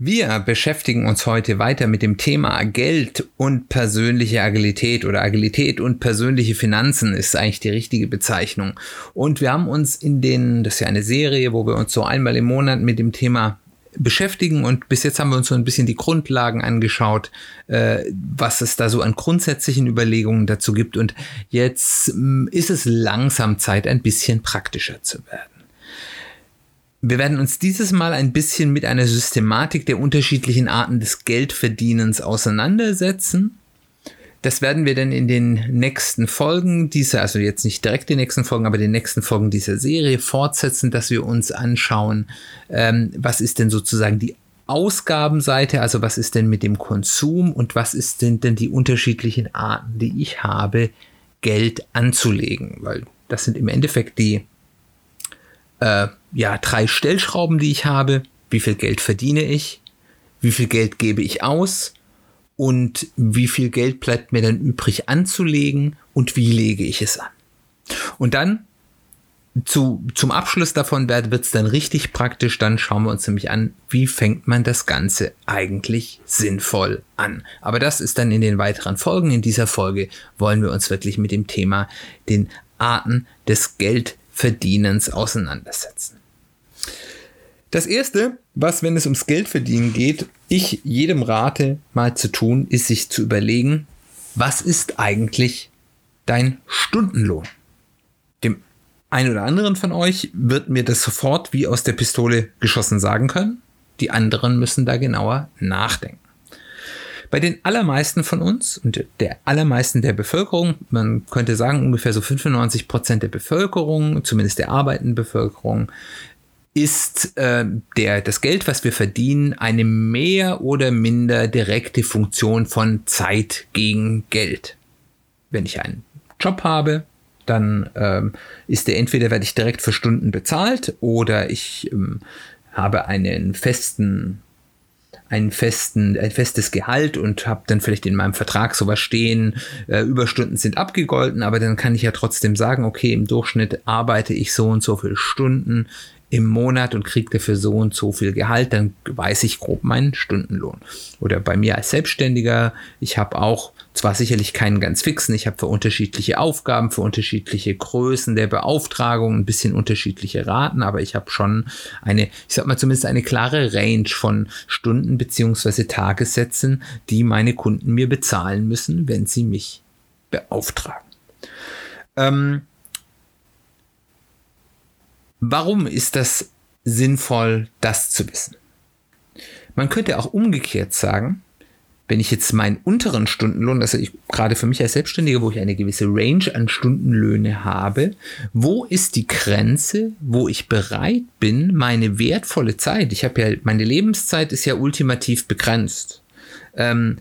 Wir beschäftigen uns heute weiter mit dem Thema Geld und persönliche Agilität oder Agilität und persönliche Finanzen ist eigentlich die richtige Bezeichnung. Und wir haben uns in den, das ist ja eine Serie, wo wir uns so einmal im Monat mit dem Thema beschäftigen und bis jetzt haben wir uns so ein bisschen die Grundlagen angeschaut, äh, was es da so an grundsätzlichen Überlegungen dazu gibt und jetzt mh, mm, ist es langsam Zeit, ein bisschen praktischer zu werden. Wir werden uns dieses Mal ein bisschen mit einer Systematik der unterschiedlichen Arten des Geldverdienens auseinandersetzen. Das werden wir dann in den nächsten Folgen dieser, also jetzt nicht direkt die nächsten Folgen, aber den nächsten Folgen dieser Serie fortsetzen, dass wir uns anschauen, ähm, was ist denn sozusagen die Ausgabenseite, also was ist denn mit dem Konsum und was ist denn denn die unterschiedlichen Arten, die ich habe, Geld anzulegen, weil das sind im Endeffekt die äh, ja drei Stellschrauben, die ich habe. Wie viel Geld verdiene ich? Wie viel Geld gebe ich aus? und wie viel Geld bleibt mir dann übrig anzulegen und wie lege ich es an. Und dann zu, zum Abschluss davon wird es dann richtig praktisch. Dann schauen wir uns nämlich an, wie fängt man das Ganze eigentlich sinnvoll an. Aber das ist dann in den weiteren Folgen. In dieser Folge wollen wir uns wirklich mit dem Thema den Arten des Geldverdienens auseinandersetzen. Das erste, was, wenn es ums Geldverdienen geht, ich jedem rate, mal zu tun, ist sich zu überlegen, was ist eigentlich dein Stundenlohn? Dem einen oder anderen von euch wird mir das sofort wie aus der Pistole geschossen sagen können. Die anderen müssen da genauer nachdenken. Bei den allermeisten von uns und der allermeisten der Bevölkerung, man könnte sagen ungefähr so 95 Prozent der Bevölkerung, zumindest der arbeitenden Bevölkerung, ist äh, der, das Geld, was wir verdienen, eine mehr oder minder direkte Funktion von Zeit gegen Geld. Wenn ich einen Job habe, dann ähm, ist der entweder werde ich direkt für Stunden bezahlt oder ich ähm, habe einen festen einen festen, ein festes Gehalt und habe dann vielleicht in meinem Vertrag sowas stehen, äh, Überstunden sind abgegolten, aber dann kann ich ja trotzdem sagen, okay, im Durchschnitt arbeite ich so und so viele Stunden im Monat und kriege dafür so und so viel Gehalt, dann weiß ich grob meinen Stundenlohn. Oder bei mir als Selbstständiger, ich habe auch zwar sicherlich keinen ganz fixen, ich habe für unterschiedliche Aufgaben, für unterschiedliche Größen der Beauftragung ein bisschen unterschiedliche Raten, aber ich habe schon eine, ich sag mal zumindest eine klare Range von Stunden beziehungsweise Tagessätzen, die meine Kunden mir bezahlen müssen, wenn sie mich beauftragen. Ähm, Warum ist das sinnvoll, das zu wissen? Man könnte auch umgekehrt sagen, wenn ich jetzt meinen unteren Stundenlohn, also ich gerade für mich als Selbstständiger, wo ich eine gewisse Range an Stundenlöhne habe, wo ist die Grenze, wo ich bereit bin, meine wertvolle Zeit, ich habe ja, meine Lebenszeit ist ja ultimativ begrenzt. Ähm,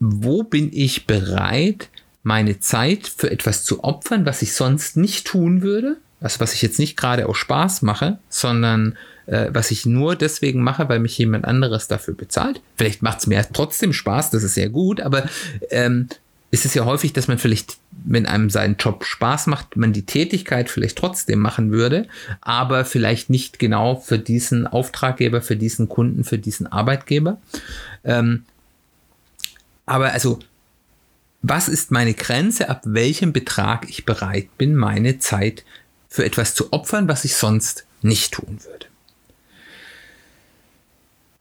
wo bin ich bereit, meine Zeit für etwas zu opfern, was ich sonst nicht tun würde? Also was ich jetzt nicht gerade aus Spaß mache, sondern äh, was ich nur deswegen mache, weil mich jemand anderes dafür bezahlt. Vielleicht macht es mir trotzdem Spaß, das ist sehr gut, aber ähm, ist es ja häufig, dass man vielleicht, wenn einem sein Job Spaß macht, man die Tätigkeit vielleicht trotzdem machen würde, aber vielleicht nicht genau für diesen Auftraggeber, für diesen Kunden, für diesen Arbeitgeber. Ähm, aber also was ist meine Grenze, ab welchem Betrag ich bereit bin, meine Zeit für etwas zu opfern, was ich sonst nicht tun würde.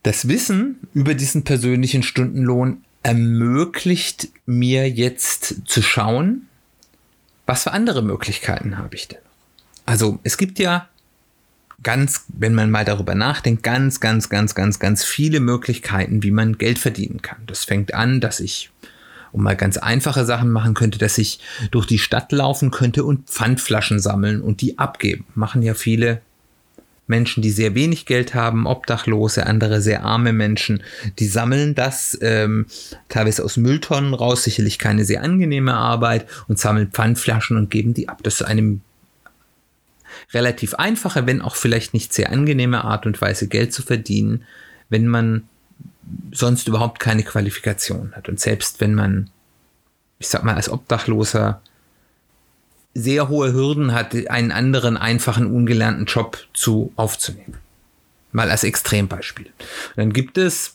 Das Wissen über diesen persönlichen Stundenlohn ermöglicht mir jetzt zu schauen, was für andere Möglichkeiten habe ich denn Also es gibt ja ganz, wenn man mal darüber nachdenkt, ganz, ganz, ganz, ganz, ganz viele Möglichkeiten, wie man Geld verdienen kann. Das fängt an, dass ich und mal ganz einfache Sachen machen könnte, dass ich durch die Stadt laufen könnte und Pfandflaschen sammeln und die abgeben. Machen ja viele Menschen, die sehr wenig Geld haben, Obdachlose, andere sehr arme Menschen, die sammeln das ähm, teilweise aus Mülltonnen raus, sicherlich keine sehr angenehme Arbeit und sammeln Pfandflaschen und geben die ab. Das ist eine relativ einfache, wenn auch vielleicht nicht sehr angenehme Art und Weise, Geld zu verdienen, wenn man sonst überhaupt keine Qualifikation hat. Und selbst wenn man, ich sag mal, als Obdachloser sehr hohe Hürden hat, einen anderen einfachen, ungelernten Job zu aufzunehmen. Mal als Extrembeispiel. Und dann gibt es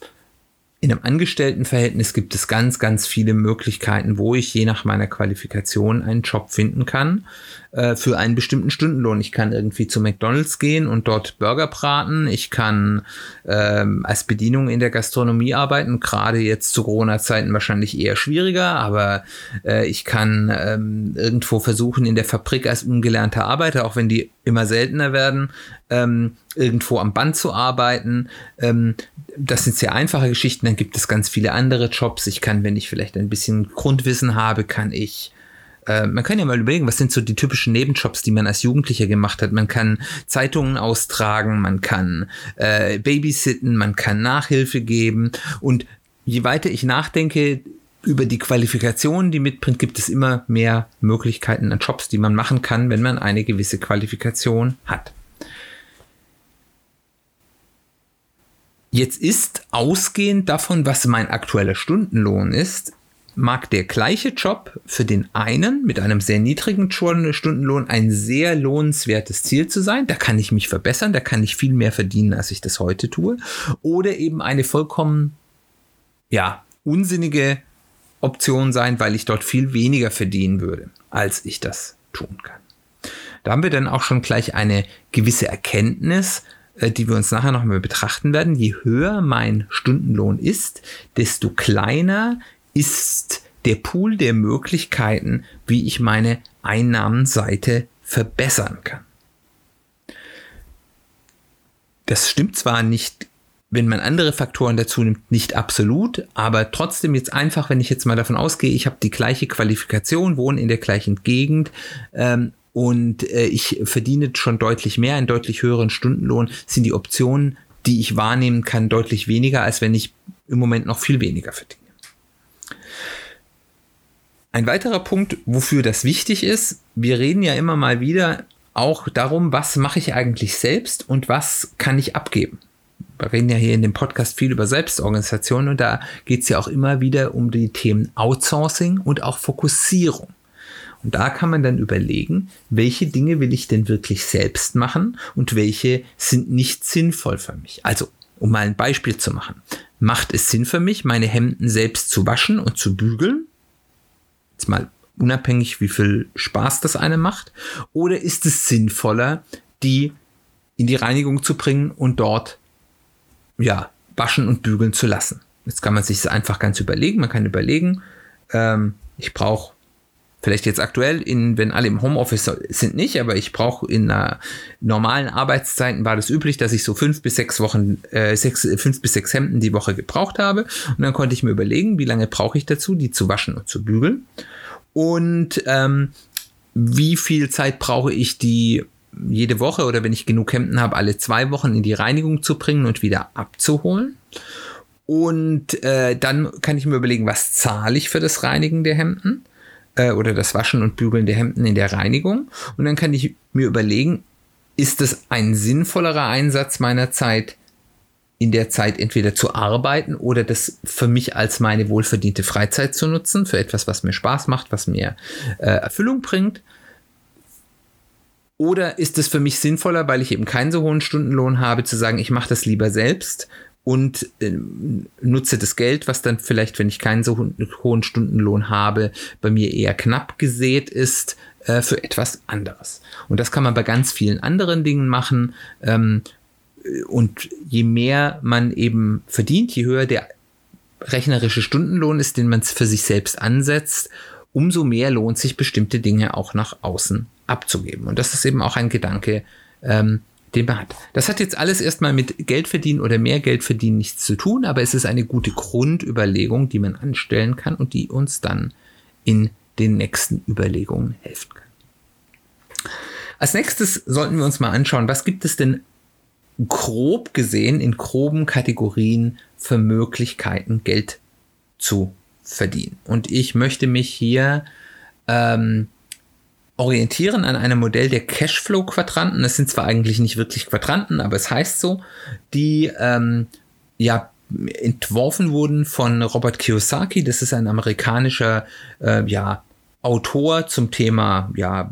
in einem Angestelltenverhältnis gibt es ganz, ganz viele Möglichkeiten, wo ich je nach meiner Qualifikation einen Job finden kann äh, für einen bestimmten Stundenlohn. Ich kann irgendwie zu McDonald's gehen und dort Burger braten. Ich kann ähm, als Bedienung in der Gastronomie arbeiten. Gerade jetzt zu Corona-Zeiten wahrscheinlich eher schwieriger, aber äh, ich kann ähm, irgendwo versuchen, in der Fabrik als ungelernter Arbeiter, auch wenn die immer seltener werden, ähm, irgendwo am Band zu arbeiten. Ähm, das sind sehr einfache Geschichten. Dann gibt es ganz viele andere Jobs. Ich kann, wenn ich vielleicht ein bisschen Grundwissen habe, kann ich äh, man kann ja mal überlegen, was sind so die typischen Nebenjobs, die man als Jugendlicher gemacht hat. Man kann Zeitungen austragen, man kann äh, babysitten, man kann Nachhilfe geben. Und je weiter ich nachdenke über die Qualifikationen, die mitbringt, gibt es immer mehr Möglichkeiten an Jobs, die man machen kann, wenn man eine gewisse Qualifikation hat. Jetzt ist ausgehend davon, was mein aktueller Stundenlohn ist, mag der gleiche Job für den einen mit einem sehr niedrigen Stundenlohn ein sehr lohnenswertes Ziel zu sein. Da kann ich mich verbessern, da kann ich viel mehr verdienen, als ich das heute tue. Oder eben eine vollkommen, ja, unsinnige Option sein, weil ich dort viel weniger verdienen würde, als ich das tun kann. Da haben wir dann auch schon gleich eine gewisse Erkenntnis, äh, die wir uns nachher nochmal betrachten werden, je höher mein Stundenlohn ist, desto kleiner ist der Pool der Möglichkeiten, wie ich meine Einnahmenseite verbessern kann. Das stimmt zwar nicht, wenn man andere Faktoren dazu nimmt, nicht absolut, aber trotzdem jetzt einfach, wenn ich jetzt mal davon ausgehe, ich habe die gleiche Qualifikation, wohne in der gleichen Gegend ähm, und äh, ich verdiene schon deutlich mehr, einen deutlich höheren Stundenlohn, sind die Optionen, die ich wahrnehmen kann, deutlich weniger, als wenn ich im Moment noch viel weniger verdiene. Ein weiterer Punkt, wofür das wichtig ist, wir reden ja immer mal wieder auch darum, was mache ich eigentlich selbst und was kann ich abgeben. Wir reden ja hier in dem Podcast viel über Selbstorganisation und da geht es ja auch immer wieder um die Themen Outsourcing und auch Fokussierung. Und da kann man dann überlegen, welche Dinge will ich denn wirklich selbst machen und welche sind nicht sinnvoll für mich. Also, um mal ein Beispiel zu machen. Macht es Sinn für mich, meine Hemden selbst zu waschen und zu bügeln? Jetzt mal unabhängig, wie viel Spaß das eine macht. Oder ist es sinnvoller, die in die Reinigung zu bringen und dort, ja, waschen und bügeln zu lassen? Jetzt kann man sich das einfach ganz überlegen. Man kann überlegen, ähm, ich brauche Vielleicht jetzt aktuell, in, wenn alle im Homeoffice sind, nicht, aber ich brauche in einer normalen Arbeitszeiten war das üblich, dass ich so fünf bis sechs Wochen, äh, sechs, fünf bis sechs Hemden die Woche gebraucht habe. Und dann konnte ich mir überlegen, wie lange brauche ich dazu, die zu waschen und zu bügeln. Und ähm, wie viel Zeit brauche ich, die jede Woche oder wenn ich genug Hemden habe, alle zwei Wochen in die Reinigung zu bringen und wieder abzuholen. Und äh, dann kann ich mir überlegen, was zahle ich für das Reinigen der Hemden äh, oder das Waschen und Bügeln der Hemden in der Reinigung. Und dann kann ich mir überlegen, ist es ein sinnvollerer Einsatz meiner Zeit, in der Zeit entweder zu arbeiten oder das für mich als meine wohlverdiente Freizeit zu nutzen, für etwas, was mir Spaß macht, was mir äh, Erfüllung bringt. Oder ist es für mich sinnvoller, weil ich eben keinen so hohen Stundenlohn habe, zu sagen, ich mache das lieber selbst und äh, nutze das Geld, was dann vielleicht, wenn ich keinen so hohen Stundenlohn habe, bei mir eher knapp gesät ist, äh, für etwas anderes. Und das kann man bei ganz vielen anderen Dingen machen. Ähm, und je mehr man eben verdient, je höher der rechnerische Stundenlohn ist, den man für sich selbst ansetzt, umso mehr lohnt sich bestimmte Dinge auch nach außen abzugeben. Und das ist eben auch ein Gedanke, ähm, den man hat. Das hat jetzt alles erstmal mit Geld verdienen oder mehr Geld verdienen nichts zu tun, aber es ist eine gute Grundüberlegung, die man anstellen kann und die uns dann in den nächsten Überlegungen helfen kann. Als nächstes sollten wir uns mal anschauen, was gibt es denn grob gesehen in groben Kategorien für Möglichkeiten Geld zu verdienen. Und ich möchte mich hier ähm, orientieren an einem Modell der Cashflow-Quadranten. Das sind zwar eigentlich nicht wirklich Quadranten, aber es heißt so, die ähm, ja entworfen wurden von Robert Kiyosaki. Das ist ein amerikanischer äh, ja, Autor zum Thema ja,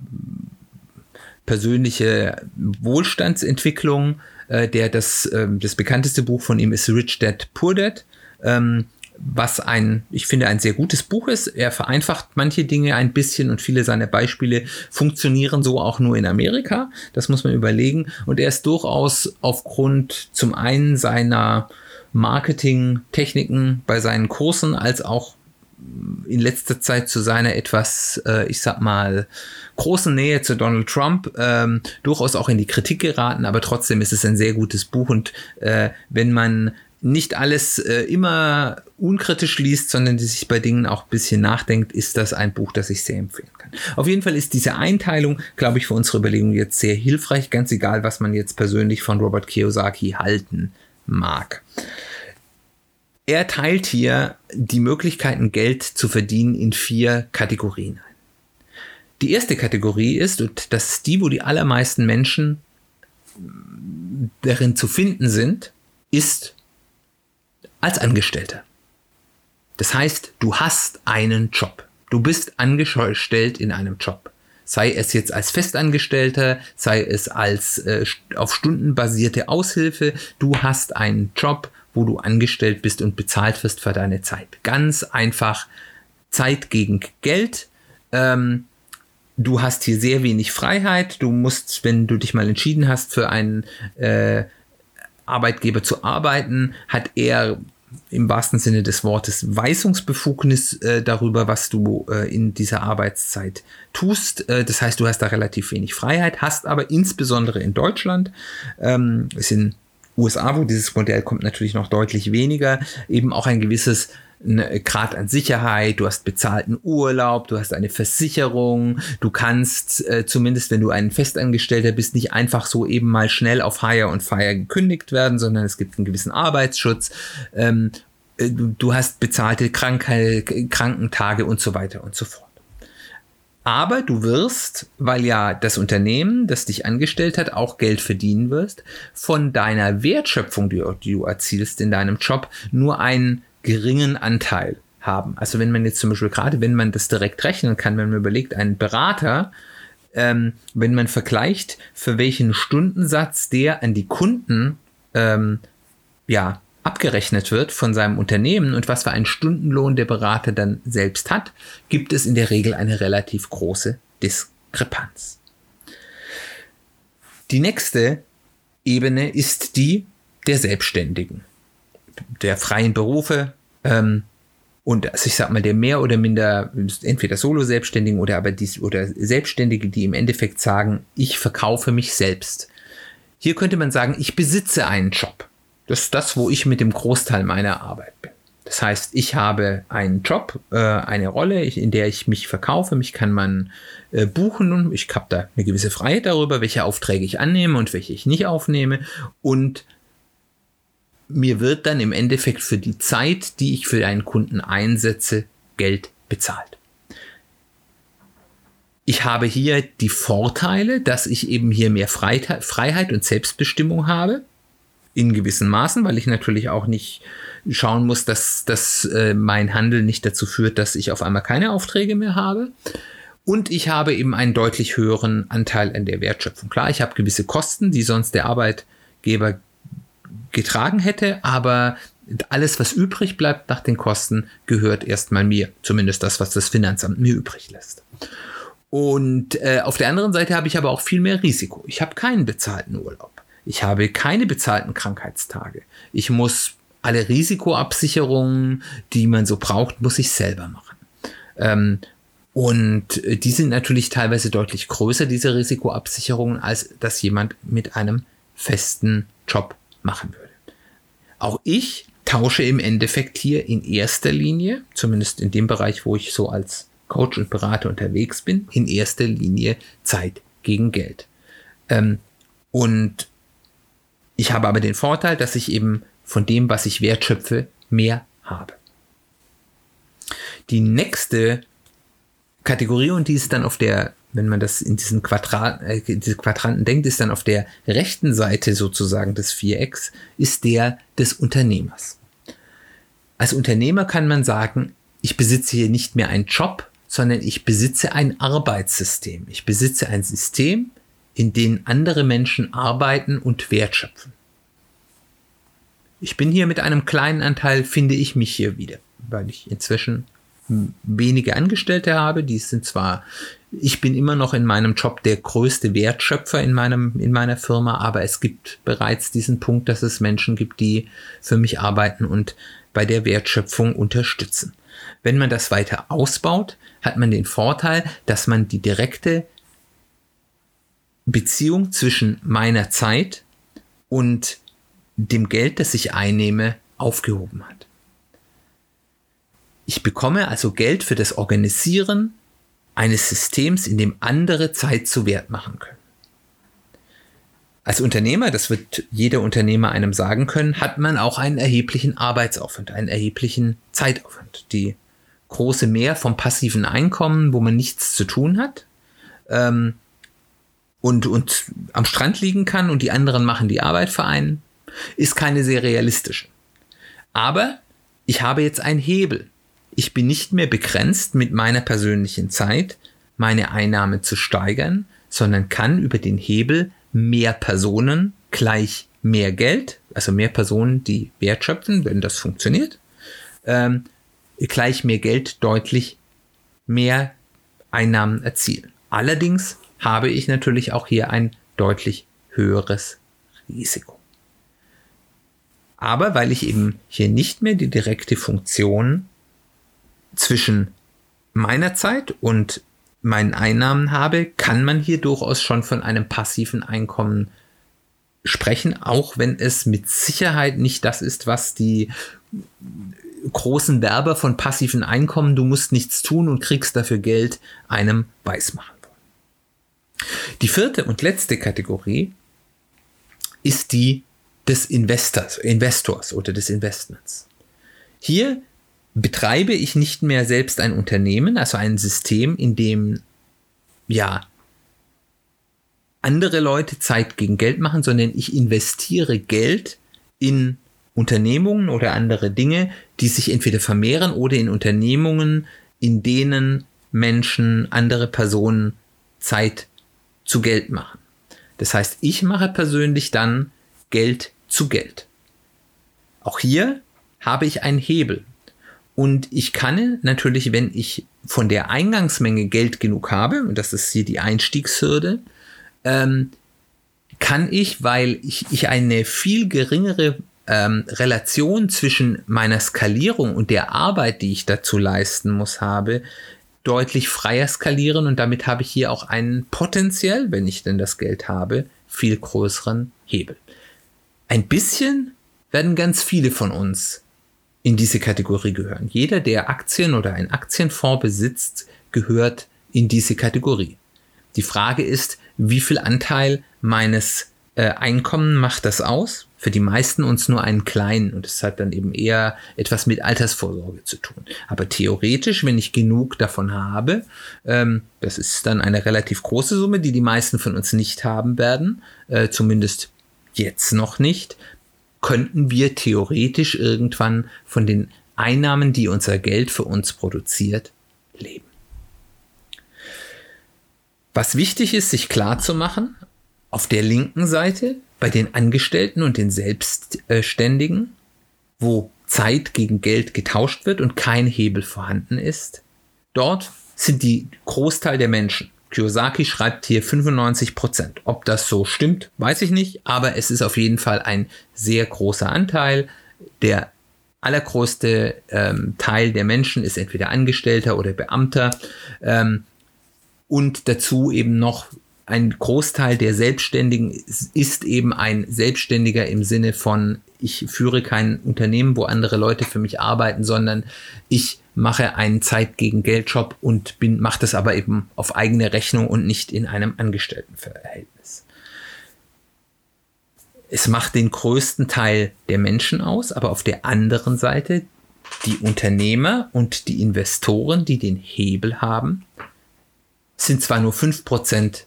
persönliche Wohlstandsentwicklung. Äh, der das, äh, das bekannteste Buch von ihm ist Rich Dad Poor Dad. Ähm, was ein, ich finde, ein sehr gutes Buch ist. Er vereinfacht manche Dinge ein bisschen und viele seiner Beispiele funktionieren so auch nur in Amerika. Das muss man überlegen. Und er ist durchaus aufgrund zum einen seiner Marketing-Techniken bei seinen Kursen als auch in letzter Zeit zu seiner etwas, äh, ich sag mal, großen Nähe zu Donald Trump ähm, durchaus auch in die Kritik geraten, aber trotzdem ist es ein sehr gutes Buch und äh, wenn man nicht alles äh, immer unkritisch liest, sondern die sich bei Dingen auch ein bisschen nachdenkt, ist das ein Buch, das ich sehr empfehlen kann. Auf jeden Fall ist diese Einteilung, glaube ich, für unsere Überlegungen jetzt sehr hilfreich, ganz egal, was man jetzt persönlich von Robert Kiyosaki halten mag. Er teilt hier die Möglichkeiten, Geld zu verdienen, in vier Kategorien ein. Die erste Kategorie ist, und das ist die, wo die allermeisten Menschen darin zu finden sind, ist als Angestellter. Das heißt, du hast einen Job. Du bist angestellt in einem Job. Sei es jetzt als Festangestellter, sei es als äh, auf Stunden basierte Aushilfe. Du hast einen Job, wo du angestellt bist und bezahlt wirst für deine Zeit. Ganz einfach Zeit gegen Geld. Ähm, du hast hier sehr wenig Freiheit. Du musst, wenn du dich mal entschieden hast, für einen äh, Arbeitgeber zu arbeiten, hat er im wahrsten Sinne des Wortes Weisungsbefugnis äh, darüber, was du äh, in dieser Arbeitszeit tust. Äh, das heißt, du hast da relativ wenig Freiheit, hast aber insbesondere in Deutschland, ähm, ist in USA, wo dieses Modell kommt, natürlich noch deutlich weniger, eben auch ein gewisses Ne, Grad an Sicherheit, du hast bezahlten Urlaub, du hast eine Versicherung, du kannst äh, zumindest, wenn du ein Festangestellter bist, nicht einfach so eben mal schnell auf Hire und Fire gekündigt werden, sondern es gibt einen gewissen Arbeitsschutz. Ähm, äh, du, du hast bezahlte Krankheit, Krankentage und so weiter und so fort. Aber du wirst, weil ja das Unternehmen, das dich angestellt hat, auch Geld verdienen wirst, von deiner Wertschöpfung, die, die du erzielst in deinem Job, nur einen geringen Anteil haben. Also wenn man jetzt zum Beispiel gerade, wenn man das direkt rechnen kann, wenn man überlegt, ein Berater, ähm, wenn man vergleicht, für welchen Stundensatz der an die Kunden ähm, ja, abgerechnet wird von seinem Unternehmen und was für einen Stundenlohn der Berater dann selbst hat, gibt es in der Regel eine relativ große Diskrepanz. Die nächste Ebene ist die der Selbstständigen der freien Berufe ähm, und also ich sag mal, der mehr oder minder entweder Solo-Selbstständigen oder aber dies oder Selbstständige, die im Endeffekt sagen, ich verkaufe mich selbst. Hier könnte man sagen, ich besitze einen Job. Das ist das, wo ich mit dem Großteil meiner Arbeit bin. Das heißt, ich habe einen Job, äh, eine Rolle, in der ich mich verkaufe. Mich kann man äh, buchen und ich habe da eine gewisse Freiheit darüber, welche Aufträge ich annehme und welche ich nicht aufnehme. Und mir wird dann im Endeffekt für die Zeit, die ich für einen Kunden einsetze, Geld bezahlt. Ich habe hier die Vorteile, dass ich eben hier mehr Freiheit und Selbstbestimmung habe, in gewissen Maßen, weil ich natürlich auch nicht schauen muss, dass, dass äh, mein Handel nicht dazu führt, dass ich auf einmal keine Aufträge mehr habe. Und ich habe eben einen deutlich höheren Anteil an der Wertschöpfung. Klar, ich habe gewisse Kosten, die sonst der Arbeitgeber getragen hätte, aber alles, was übrig bleibt nach den Kosten, gehört erstmal mir. Zumindest das, was das Finanzamt mir übrig lässt. Und äh, auf der anderen Seite habe ich aber auch viel mehr Risiko. Ich habe keinen bezahlten Urlaub. Ich habe keine bezahlten Krankheitstage. Ich muss alle Risikoabsicherungen, die man so braucht, muss ich selber machen. Ähm, und äh, die sind natürlich teilweise deutlich größer, diese Risikoabsicherungen, als das jemand mit einem festen Job machen würde. Auch ich tausche im Endeffekt hier in erster Linie, zumindest in dem Bereich, wo ich so als Coach und Berater unterwegs bin, in erster Linie Zeit gegen Geld. Ähm, und Ich habe aber den Vorteil, dass ich eben von dem, was ich wertschöpfe, mehr habe. Die nächste Kategorie, und die ist dann auf der, wenn man das in diesen Quadrat, äh, diese Quadranten denkt, ist dann auf der rechten Seite sozusagen des Vierecks, ist der des Unternehmers. Als Unternehmer kann man sagen, ich besitze hier nicht mehr einen Job, sondern ich besitze ein Arbeitssystem. Ich besitze ein System, in dem andere Menschen arbeiten und wertschöpfen. Ich bin hier mit einem kleinen Anteil, finde ich mich hier wieder, weil ich inzwischen wenige Angestellte habe. Die sind zwar, ich bin immer noch in meinem Job der größte Wertschöpfer in meinem, in meiner Firma, aber es gibt bereits diesen Punkt, dass es Menschen gibt, die für mich arbeiten und bei der Wertschöpfung unterstützen. Wenn man das weiter ausbaut, hat man den Vorteil, dass man die direkte Beziehung zwischen meiner Zeit und dem Geld, das ich einnehme, aufgehoben hat. Ich bekomme also Geld für das Organisieren eines Systems, in dem andere Zeit zu Wert machen können. Als Unternehmer, das wird jeder Unternehmer einem sagen können, hat man auch einen erheblichen Arbeitsaufwand, einen erheblichen Zeitaufwand. Die große Mehr vom passiven Einkommen, wo man nichts zu tun hat ähm, und, und am Strand liegen kann und die anderen machen die Arbeit für einen, ist keine sehr realistische. Aber ich habe jetzt einen Hebel ich bin nicht mehr begrenzt mit meiner persönlichen Zeit, meine Einnahme zu steigern, sondern kann über den Hebel mehr Personen gleich mehr Geld, also mehr Personen, die wertschöpfen, wenn das funktioniert, ähm, gleich mehr Geld deutlich mehr Einnahmen erzielen. Allerdings habe ich natürlich auch hier ein deutlich höheres Risiko. Aber weil ich eben hier nicht mehr die direkte Funktion zwischen meiner Zeit und meinen Einnahmen habe, kann man hier durchaus schon von einem passiven Einkommen sprechen, auch wenn es mit Sicherheit nicht das ist, was die großen Werber von passiven Einkommen, du musst nichts tun und kriegst dafür Geld, einem weismachen wollen. Die vierte und letzte Kategorie ist die des Investors, Investors oder des Investments. Hier betreibe ich nicht mehr selbst ein Unternehmen, also ein System, in dem ja andere Leute Zeit gegen Geld machen, sondern ich investiere Geld in Unternehmungen oder andere Dinge, die sich entweder vermehren oder in Unternehmungen, in denen Menschen, andere Personen Zeit zu Geld machen. Das heißt, ich mache persönlich dann Geld zu Geld. Auch hier habe ich einen Hebel. Und ich kann natürlich, wenn ich von der Eingangsmenge Geld genug habe, und das ist hier die Einstiegshürde, ähm, kann ich, weil ich, ich eine viel geringere ähm, Relation zwischen meiner Skalierung und der Arbeit, die ich dazu leisten muss, habe, deutlich freier skalieren und damit habe ich hier auch einen potenziell, wenn ich denn das Geld habe, viel größeren Hebel. Ein bisschen werden ganz viele von uns in diese Kategorie gehören. Jeder, der Aktien oder ein Aktienfonds besitzt, gehört in diese Kategorie. Die Frage ist, wie viel Anteil meines äh, Einkommen macht das aus? Für die meisten uns nur einen kleinen und es hat dann eben eher etwas mit Altersvorsorge zu tun. Aber theoretisch, wenn ich genug davon habe, ähm, das ist dann eine relativ große Summe, die die meisten von uns nicht haben werden, äh, zumindest jetzt noch nicht, könnten wir theoretisch irgendwann von den Einnahmen, die unser Geld für uns produziert, leben. Was wichtig ist, sich klar zu machen, auf der linken Seite bei den Angestellten und den Selbstständigen, wo Zeit gegen Geld getauscht wird und kein Hebel vorhanden ist, dort sind die Großteil der Menschen. Kiyosaki schreibt hier 95 Prozent. Ob das so stimmt, weiß ich nicht, aber es ist auf jeden Fall ein sehr großer Anteil. Der allergrößte ähm, Teil der Menschen ist entweder Angestellter oder Beamter ähm, und dazu eben noch ein Großteil der Selbstständigen ist eben ein Selbstständiger im Sinne von, ich führe kein Unternehmen, wo andere Leute für mich arbeiten, sondern ich mache einen Zeit gegen Geldjob und bin, mache das aber eben auf eigene Rechnung und nicht in einem Angestelltenverhältnis. es macht den größten Teil der Menschen aus, aber auf der anderen Seite die Unternehmer und die Investoren, die den Hebel haben, sind zwar nur 5%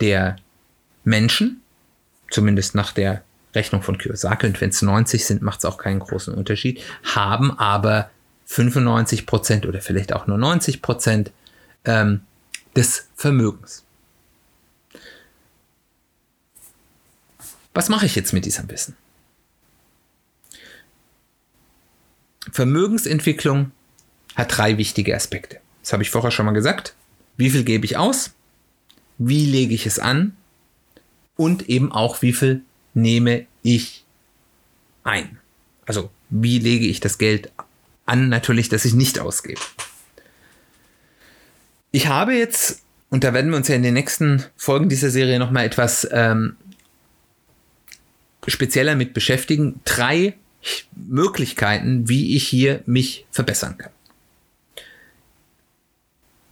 der Menschen, zumindest nach der Rechnung von Kiyosaki, und wenn es 90 sind, macht es auch keinen großen Unterschied, haben aber 95% oder vielleicht auch nur 90% ähm, des Vermögens. Was mache ich jetzt mit diesem Wissen? Vermögensentwicklung hat drei wichtige Aspekte. Das habe ich vorher schon mal gesagt. Wie viel gebe ich aus? Wie lege ich es an? Und eben auch, wie viel nehme ich ein? Also, wie lege ich das Geld an? Natürlich, dass ich nicht ausgebe. Ich habe jetzt, und da werden wir uns ja in den nächsten Folgen dieser Serie nochmal etwas ähm, spezieller mit beschäftigen, drei Möglichkeiten, wie ich hier mich verbessern kann.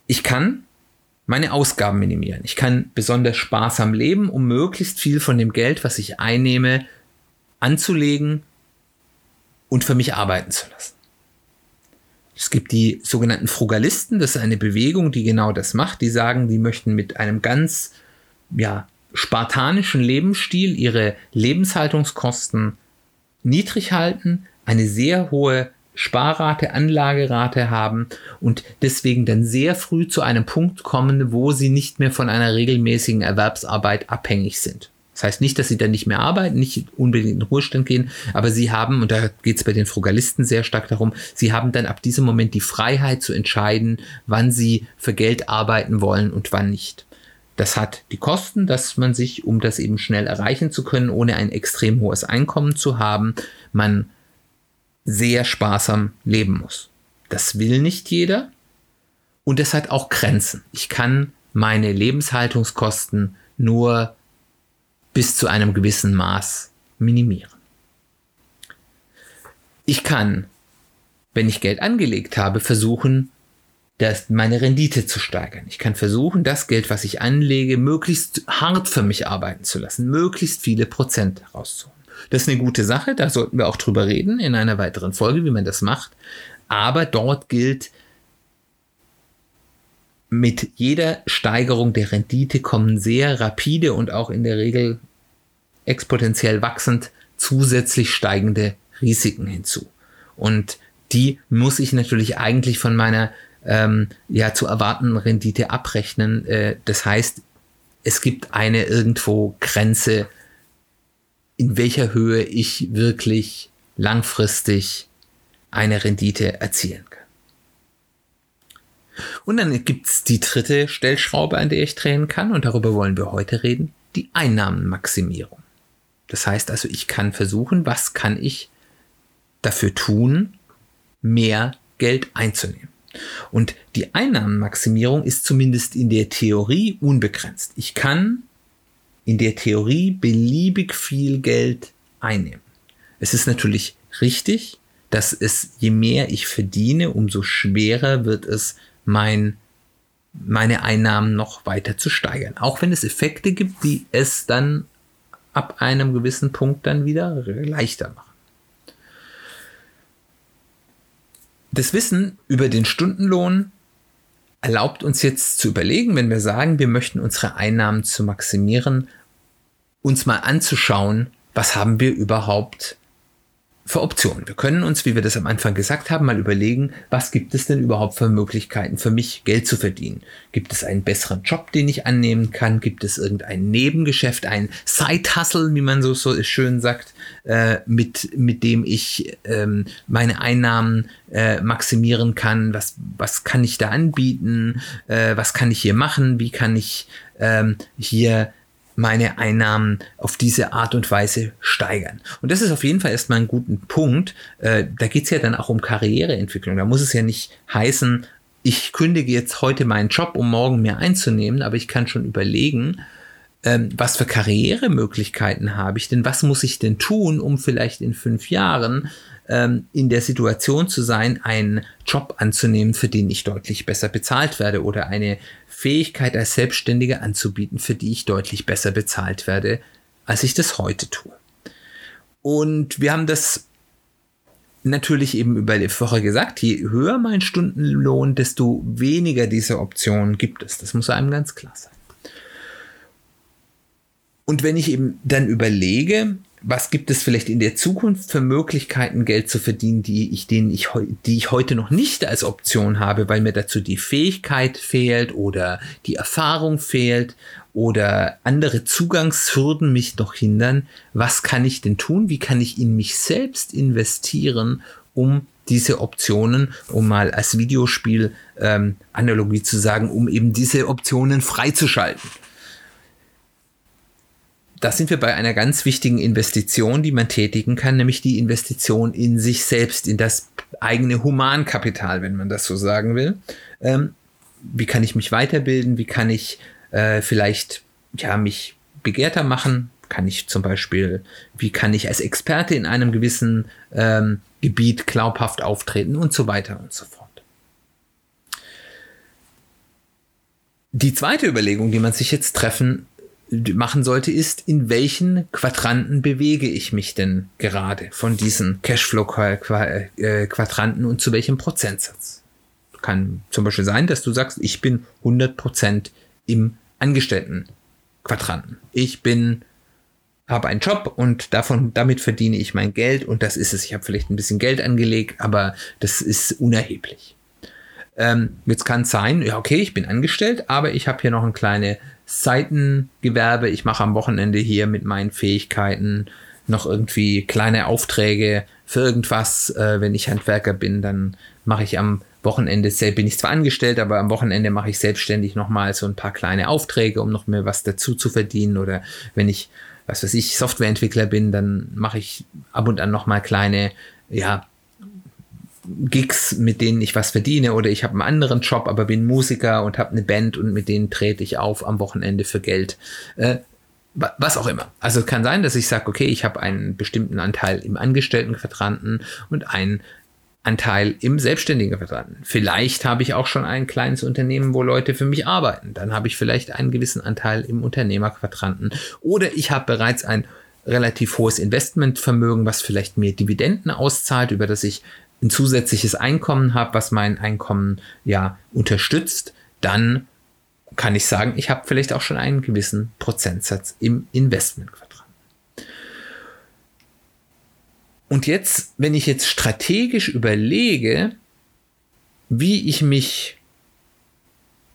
Ich kann meine Ausgaben minimieren. Ich kann besonders sparsam leben, um möglichst viel von dem Geld, was ich einnehme, anzulegen und für mich arbeiten zu lassen. Es gibt die sogenannten Frugalisten, das ist eine Bewegung, die genau das macht. Die sagen, die möchten mit einem ganz ja, spartanischen Lebensstil ihre Lebenshaltungskosten niedrig halten, eine sehr hohe Sparrate, Anlagerate haben und deswegen dann sehr früh zu einem Punkt kommen, wo sie nicht mehr von einer regelmäßigen Erwerbsarbeit abhängig sind. Das heißt nicht, dass sie dann nicht mehr arbeiten, nicht unbedingt in den Ruhestand gehen, aber sie haben, und da geht es bei den Frugalisten sehr stark darum, sie haben dann ab diesem Moment die Freiheit zu entscheiden, wann sie für Geld arbeiten wollen und wann nicht. Das hat die Kosten, dass man sich, um das eben schnell erreichen zu können, ohne ein extrem hohes Einkommen zu haben, man sehr sparsam leben muss. Das will nicht jeder und es hat auch Grenzen. Ich kann meine Lebenshaltungskosten nur bis zu einem gewissen Maß minimieren. Ich kann, wenn ich Geld angelegt habe, versuchen, das, meine Rendite zu steigern. Ich kann versuchen, das Geld, was ich anlege, möglichst hart für mich arbeiten zu lassen, möglichst viele Prozent rauszuholen. Das ist eine gute Sache, da sollten wir auch drüber reden in einer weiteren Folge, wie man das macht. Aber dort gilt, mit jeder Steigerung der Rendite kommen sehr rapide und auch in der Regel exponentiell wachsend zusätzlich steigende Risiken hinzu. Und die muss ich natürlich eigentlich von meiner ähm, ja zu erwartenden Rendite abrechnen. Äh, das heißt, es gibt eine irgendwo Grenze, in welcher Höhe ich wirklich langfristig eine Rendite erzielen kann. Und dann gibt es die dritte Stellschraube, an der ich drehen kann, und darüber wollen wir heute reden, die Einnahmenmaximierung. Das heißt also, ich kann versuchen, was kann ich dafür tun, mehr Geld einzunehmen. Und die Einnahmenmaximierung ist zumindest in der Theorie unbegrenzt. Ich kann in der Theorie beliebig viel Geld einnehmen. Es ist natürlich richtig, dass es, je mehr ich verdiene, umso schwerer wird es, mein, meine Einnahmen noch weiter zu steigern. Auch wenn es Effekte gibt, die es dann ab einem gewissen Punkt dann wieder leichter machen. Das Wissen über den Stundenlohn erlaubt uns jetzt zu überlegen, wenn wir sagen, wir möchten unsere Einnahmen zu maximieren, uns mal anzuschauen, was haben wir überhaupt für Optionen. Wir können uns, wie wir das am Anfang gesagt haben, mal überlegen, was gibt es denn überhaupt für Möglichkeiten für mich, Geld zu verdienen? Gibt es einen besseren Job, den ich annehmen kann? Gibt es irgendein Nebengeschäft, ein Side-Hustle, wie man so, so schön sagt, äh, mit, mit dem ich ähm, meine Einnahmen äh, maximieren kann? Was, was kann ich da anbieten? Äh, was kann ich hier machen? Wie kann ich ähm, hier meine Einnahmen auf diese Art und Weise steigern. Und das ist auf jeden Fall erstmal ein guter Punkt. Äh, da geht es ja dann auch um Karriereentwicklung. Da muss es ja nicht heißen, ich kündige jetzt heute meinen Job, um morgen mehr einzunehmen, aber ich kann schon überlegen, ähm, was für Karrieremöglichkeiten habe ich denn? Was muss ich denn tun, um vielleicht in fünf Jahren ähm, in der Situation zu sein, einen Job anzunehmen, für den ich deutlich besser bezahlt werde oder eine Fähigkeit als Selbstständiger anzubieten, für die ich deutlich besser bezahlt werde als ich das heute tue. Und wir haben das natürlich eben über die Woche gesagt, je höher mein Stundenlohn, desto weniger diese Optionen gibt es. Das muss einem ganz klar sein. Und wenn ich eben dann überlege, was gibt es vielleicht in der Zukunft für Möglichkeiten, Geld zu verdienen, die ich, denen ich, die ich heute noch nicht als Option habe, weil mir dazu die Fähigkeit fehlt oder die Erfahrung fehlt oder andere Zugangshürden mich noch hindern. Was kann ich denn tun? Wie kann ich in mich selbst investieren, um diese Optionen, um mal als Videospiel ähm, zu sagen, um eben diese Optionen freizuschalten da sind wir bei einer ganz wichtigen Investition, die man tätigen kann, nämlich die Investition in sich selbst, in das eigene Humankapital, wenn man das so sagen will. Ähm, wie kann ich mich weiterbilden? Wie kann ich äh, vielleicht ja mich begehrter machen? Kann ich zum Beispiel, wie kann ich als Experte in einem gewissen ähm, Gebiet glaubhaft auftreten und so weiter und so fort. Die zweite Überlegung, die man sich jetzt treffen machen sollte, ist, in welchen Quadranten bewege ich mich denn gerade von diesen Cashflow-Quadranten und zu welchem Prozentsatz? Kann zum Beispiel sein, dass du sagst, ich bin 100% im Angestellten-Quadranten. Ich bin habe einen Job und davon damit verdiene ich mein Geld und das ist es. Ich habe vielleicht ein bisschen Geld angelegt, aber das ist unerheblich. Ähm, jetzt kann es sein, ja okay, ich bin angestellt, aber ich habe hier noch eine kleine Seitengewerbe. Ich mache am Wochenende hier mit meinen Fähigkeiten noch irgendwie kleine Aufträge für irgendwas. Äh, wenn ich Handwerker bin, dann mache ich am Wochenende, bin ich zwar angestellt, aber am Wochenende mache ich selbstständig nochmal so ein paar kleine Aufträge, um noch mehr was dazu zu verdienen. Oder wenn ich, was weiß ich, Softwareentwickler bin, dann mache ich ab und an nochmal kleine, ja, Gigs, mit denen ich was verdiene oder ich habe einen anderen Job, aber bin Musiker und habe eine Band und mit denen trete ich auf am Wochenende für Geld. Äh, was auch immer. Also es kann sein, dass ich sage, okay, ich habe einen bestimmten Anteil im Angestelltenquadranten und einen Anteil im selbstständigen Quadranten. Vielleicht habe ich auch schon ein kleines Unternehmen, wo Leute für mich arbeiten. Dann habe ich vielleicht einen gewissen Anteil im Unternehmerquadranten. Oder ich habe bereits ein relativ hohes Investmentvermögen, was vielleicht mir Dividenden auszahlt, über das ich ein zusätzliches Einkommen habe, was mein Einkommen ja unterstützt, dann kann ich sagen, ich habe vielleicht auch schon einen gewissen Prozentsatz im Investmentquadrat. Und jetzt, wenn ich jetzt strategisch überlege, wie ich mich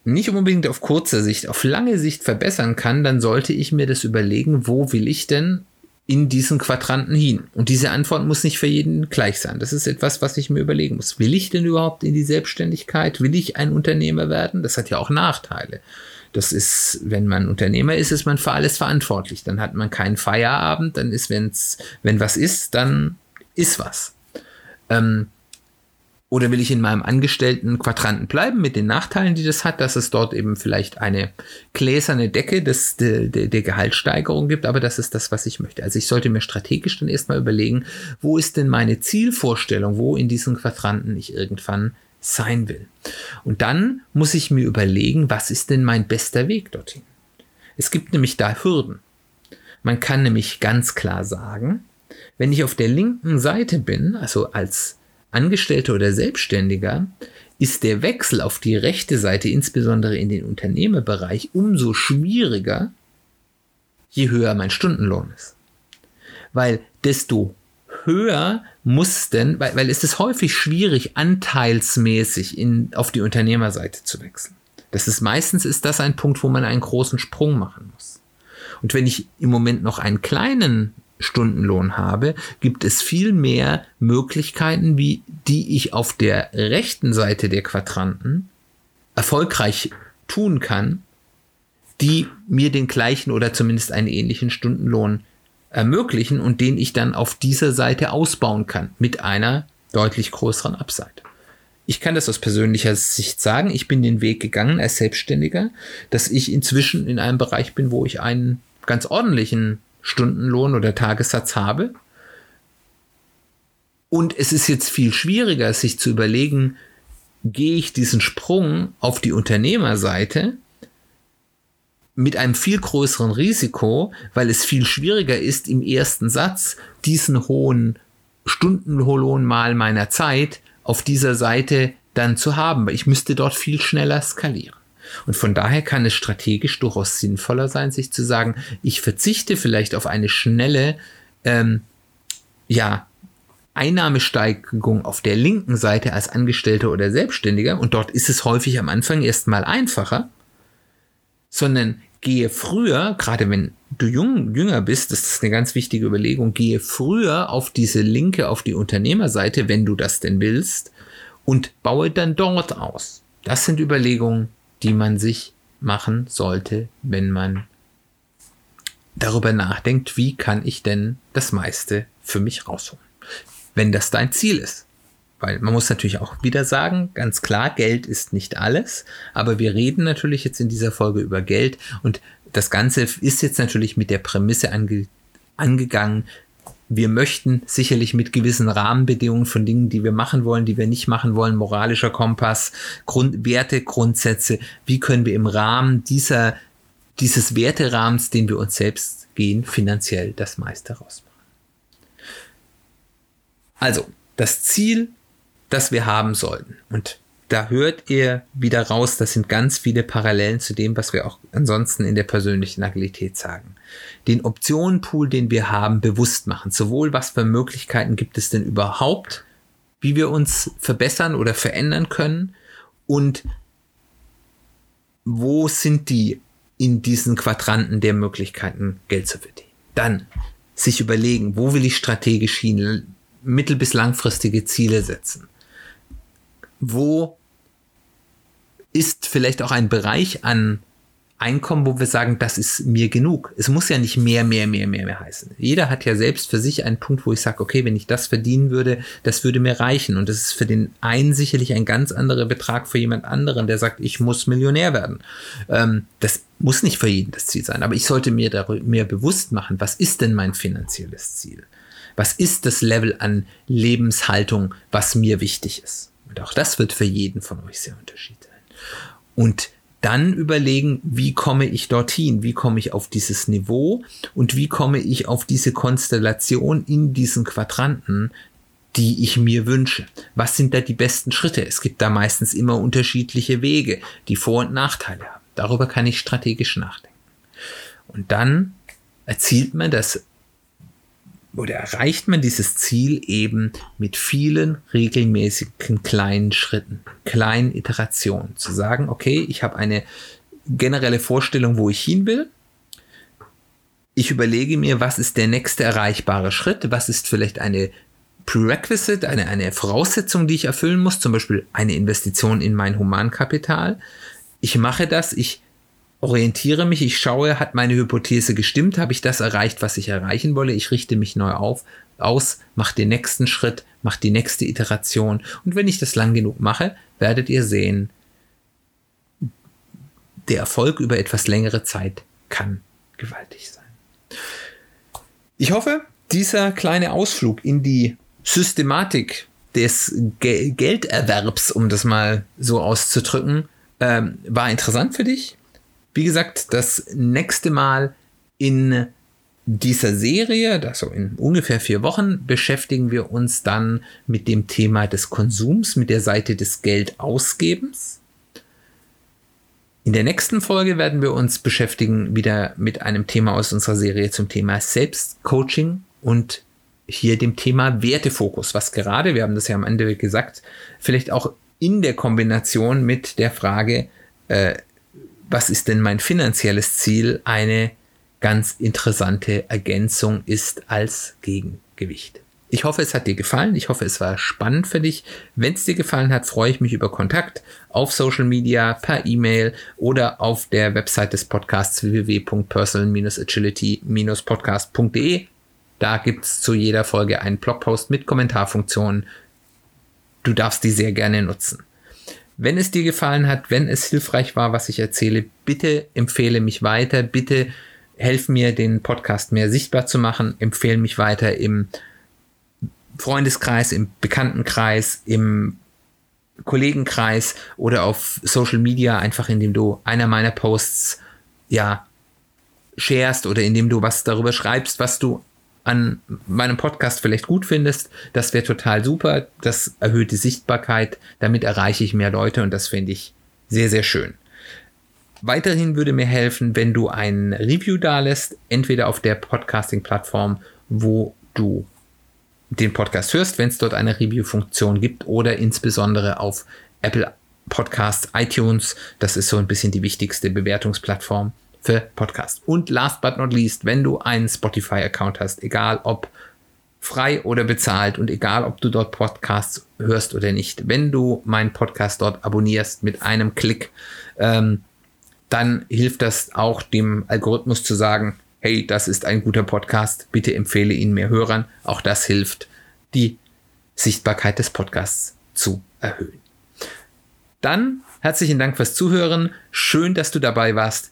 nicht unbedingt auf kurze Sicht, auf lange Sicht verbessern kann, dann sollte ich mir das überlegen, wo will ich denn in diesen Quadranten hin? Und diese Antwort muss nicht für jeden gleich sein. Das ist etwas, was ich mir überlegen muss. Will ich denn überhaupt in die Selbstständigkeit? Will ich ein Unternehmer werden? Das hat ja auch Nachteile. Das ist, wenn man Unternehmer ist, ist man für alles verantwortlich. Dann hat man keinen Feierabend, dann ist, wenn's, wenn was ist, dann ist was. Ähm, oder will ich in meinem angestellten Quadranten bleiben mit den Nachteilen, die das hat, dass es dort eben vielleicht eine gläserne Decke des, der, der, Gehaltssteigerung gibt, aber das ist das, was ich möchte. Also ich sollte mir strategisch dann erstmal überlegen, wo ist denn meine Zielvorstellung, wo in diesen Quadranten ich irgendwann sein will. Und dann muss ich mir überlegen, was ist denn mein bester Weg dorthin? Es gibt nämlich da Hürden. Man kann nämlich ganz klar sagen, wenn ich auf der linken Seite bin, also als Angestellter oder Selbstständiger ist der Wechsel auf die rechte Seite, insbesondere in den Unternehmerbereich, umso schwieriger, je höher mein Stundenlohn ist. Weil desto höher muss denn, weil, weil es ist häufig schwierig, anteilsmäßig in, auf die Unternehmerseite zu wechseln. Das ist meistens ist das ein Punkt, wo man einen großen Sprung machen muss. Und wenn ich im Moment noch einen kleinen Stundenlohn habe, gibt es viel mehr Möglichkeiten, wie die ich auf der rechten Seite der Quadranten erfolgreich tun kann, die mir den gleichen oder zumindest einen ähnlichen Stundenlohn ermöglichen und den ich dann auf dieser Seite ausbauen kann mit einer deutlich größeren Upside. Ich kann das aus persönlicher Sicht sagen. Ich bin den Weg gegangen als Selbstständiger, dass ich inzwischen in einem Bereich bin, wo ich einen ganz ordentlichen Stundenlohn oder Tagessatz habe. Und es ist jetzt viel schwieriger, sich zu überlegen, gehe ich diesen Sprung auf die Unternehmerseite mit einem viel größeren Risiko, weil es viel schwieriger ist, im ersten Satz diesen hohen Stundenlohn mal meiner Zeit auf dieser Seite dann zu haben, weil ich müsste dort viel schneller skalieren. Und von daher kann es strategisch durchaus sinnvoller sein, sich zu sagen, ich verzichte vielleicht auf eine schnelle, ähm, ja, Einnahmesteigerung auf der linken Seite als Angestellter oder Selbstständiger, und dort ist es häufig am Anfang erstmal einfacher, sondern gehe früher, gerade wenn du jung, jünger bist, das ist eine ganz wichtige Überlegung, gehe früher auf diese linke, auf die Unternehmerseite, wenn du das denn willst, und baue dann dort aus. Das sind Überlegungen, die man sich machen sollte, wenn man darüber nachdenkt, wie kann ich denn das meiste für mich rausholen. Wenn das dein Ziel ist. Weil man muss natürlich auch wieder sagen, ganz klar, Geld ist nicht alles, aber wir reden natürlich jetzt in dieser Folge über Geld und das Ganze ist jetzt natürlich mit der Prämisse ange angegangen, wir möchten sicherlich mit gewissen Rahmenbedingungen von Dingen, die wir machen wollen, die wir nicht machen wollen, moralischer Kompass, Grund, Werte, Grundsätze, wie können wir im Rahmen dieser, dieses Werterahmens, den wir uns selbst gehen, finanziell das meiste rausmachen. Also, das Ziel, das wir haben sollten. Und da hört ihr wieder raus, das sind ganz viele Parallelen zu dem, was wir auch ansonsten in der persönlichen Agilität sagen den Optionenpool, den wir haben, bewusst machen. Sowohl was für Möglichkeiten gibt es denn überhaupt, wie wir uns verbessern oder verändern können und wo sind die in diesen Quadranten der Möglichkeiten, Geld zu verdienen. Dann sich überlegen, wo will ich strategisch hin, mittel- bis langfristige Ziele setzen. Wo ist vielleicht auch ein Bereich an Einkommen, wo wir sagen, das ist mir genug. Es muss ja nicht mehr, mehr, mehr, mehr, mehr heißen. Jeder hat ja selbst für sich einen Punkt, wo ich sage, okay, wenn ich das verdienen würde, das würde mir reichen. Und das ist für den einen sicherlich ein ganz anderer Betrag für jemand anderen, der sagt, ich muss Millionär werden. Ähm, das muss nicht für jeden das Ziel sein, aber ich sollte mir darüber mehr bewusst machen, was ist denn mein finanzielles Ziel? Was ist das Level an Lebenshaltung, was mir wichtig ist? Und auch das wird für jeden von euch sehr unterschiedlich sein. Und dann überlegen, wie komme ich dorthin, wie komme ich auf dieses Niveau und wie komme ich auf diese Konstellation in diesen Quadranten, die ich mir wünsche. Was sind da die besten Schritte? Es gibt da meistens immer unterschiedliche Wege, die Vor- und Nachteile haben. Darüber kann ich strategisch nachdenken. Und dann erzielt man das oder erreicht man dieses Ziel eben mit vielen regelmäßigen kleinen Schritten, kleinen Iterationen. Zu sagen, okay, ich habe eine generelle Vorstellung, wo ich hin will. Ich überlege mir, was ist der nächste erreichbare Schritt, was ist vielleicht eine Prerequisite, eine, eine Voraussetzung, die ich erfüllen muss, zum Beispiel eine Investition in mein Humankapital. Ich mache das, ich orientiere mich, ich schaue, hat meine Hypothese gestimmt, habe ich das erreicht, was ich erreichen wolle, ich richte mich neu auf, aus, mache den nächsten Schritt, mache die nächste Iteration und wenn ich das lang genug mache, werdet ihr sehen, der Erfolg über etwas längere Zeit kann gewaltig sein. Ich hoffe, dieser kleine Ausflug in die Systematik des Ge Gelderwerbs, um das mal so auszudrücken, ähm, war interessant für dich. Wie gesagt, das nächste Mal in dieser Serie, also in ungefähr vier Wochen, beschäftigen wir uns dann mit dem Thema des Konsums, mit der Seite des Geldausgebens. In der nächsten Folge werden wir uns beschäftigen wieder mit einem Thema aus unserer Serie zum Thema Selbstcoaching und hier dem Thema Wertefokus, was gerade, wir haben das ja am Ende gesagt, vielleicht auch in der Kombination mit der Frage, äh, was ist denn mein finanzielles Ziel, eine ganz interessante Ergänzung ist als Gegengewicht. Ich hoffe, es hat dir gefallen. Ich hoffe, es war spannend für dich. Wenn es dir gefallen hat, freue ich mich über Kontakt auf Social Media, per E-Mail oder auf der Website des Podcasts www.personal-agility-podcast.de. Da gibt es zu jeder Folge einen Blogpost mit Kommentarfunktionen. Du darfst die sehr gerne nutzen. Wenn es dir gefallen hat, wenn es hilfreich war, was ich erzähle, bitte empfehle mich weiter, bitte helf mir, den Podcast mehr sichtbar zu machen, empfehle mich weiter im Freundeskreis, im Bekanntenkreis, im Kollegenkreis oder auf Social Media, einfach indem du einer meiner Posts ja sharest oder indem du was darüber schreibst, was du an meinem Podcast vielleicht gut findest. Das wäre total super. Das erhöht die Sichtbarkeit. Damit erreiche ich mehr Leute und das finde ich sehr, sehr schön. Weiterhin würde mir helfen, wenn du ein Review dalässt, entweder auf der Podcasting-Plattform, wo du den Podcast hörst, wenn es dort eine Review-Funktion gibt, oder insbesondere auf Apple Podcasts, iTunes. Das ist so ein bisschen die wichtigste Bewertungsplattform für Podcasts. Und last but not least, wenn du einen Spotify-Account hast, egal ob frei oder bezahlt und egal ob du dort Podcasts hörst oder nicht, wenn du meinen Podcast dort abonnierst mit einem Klick, ähm, dann hilft das auch dem Algorithmus zu sagen, hey, das ist ein guter Podcast, bitte empfehle ihn mehr Hörern. Auch das hilft, die Sichtbarkeit des Podcasts zu erhöhen. Dann herzlichen Dank fürs Zuhören. Schön, dass du dabei warst.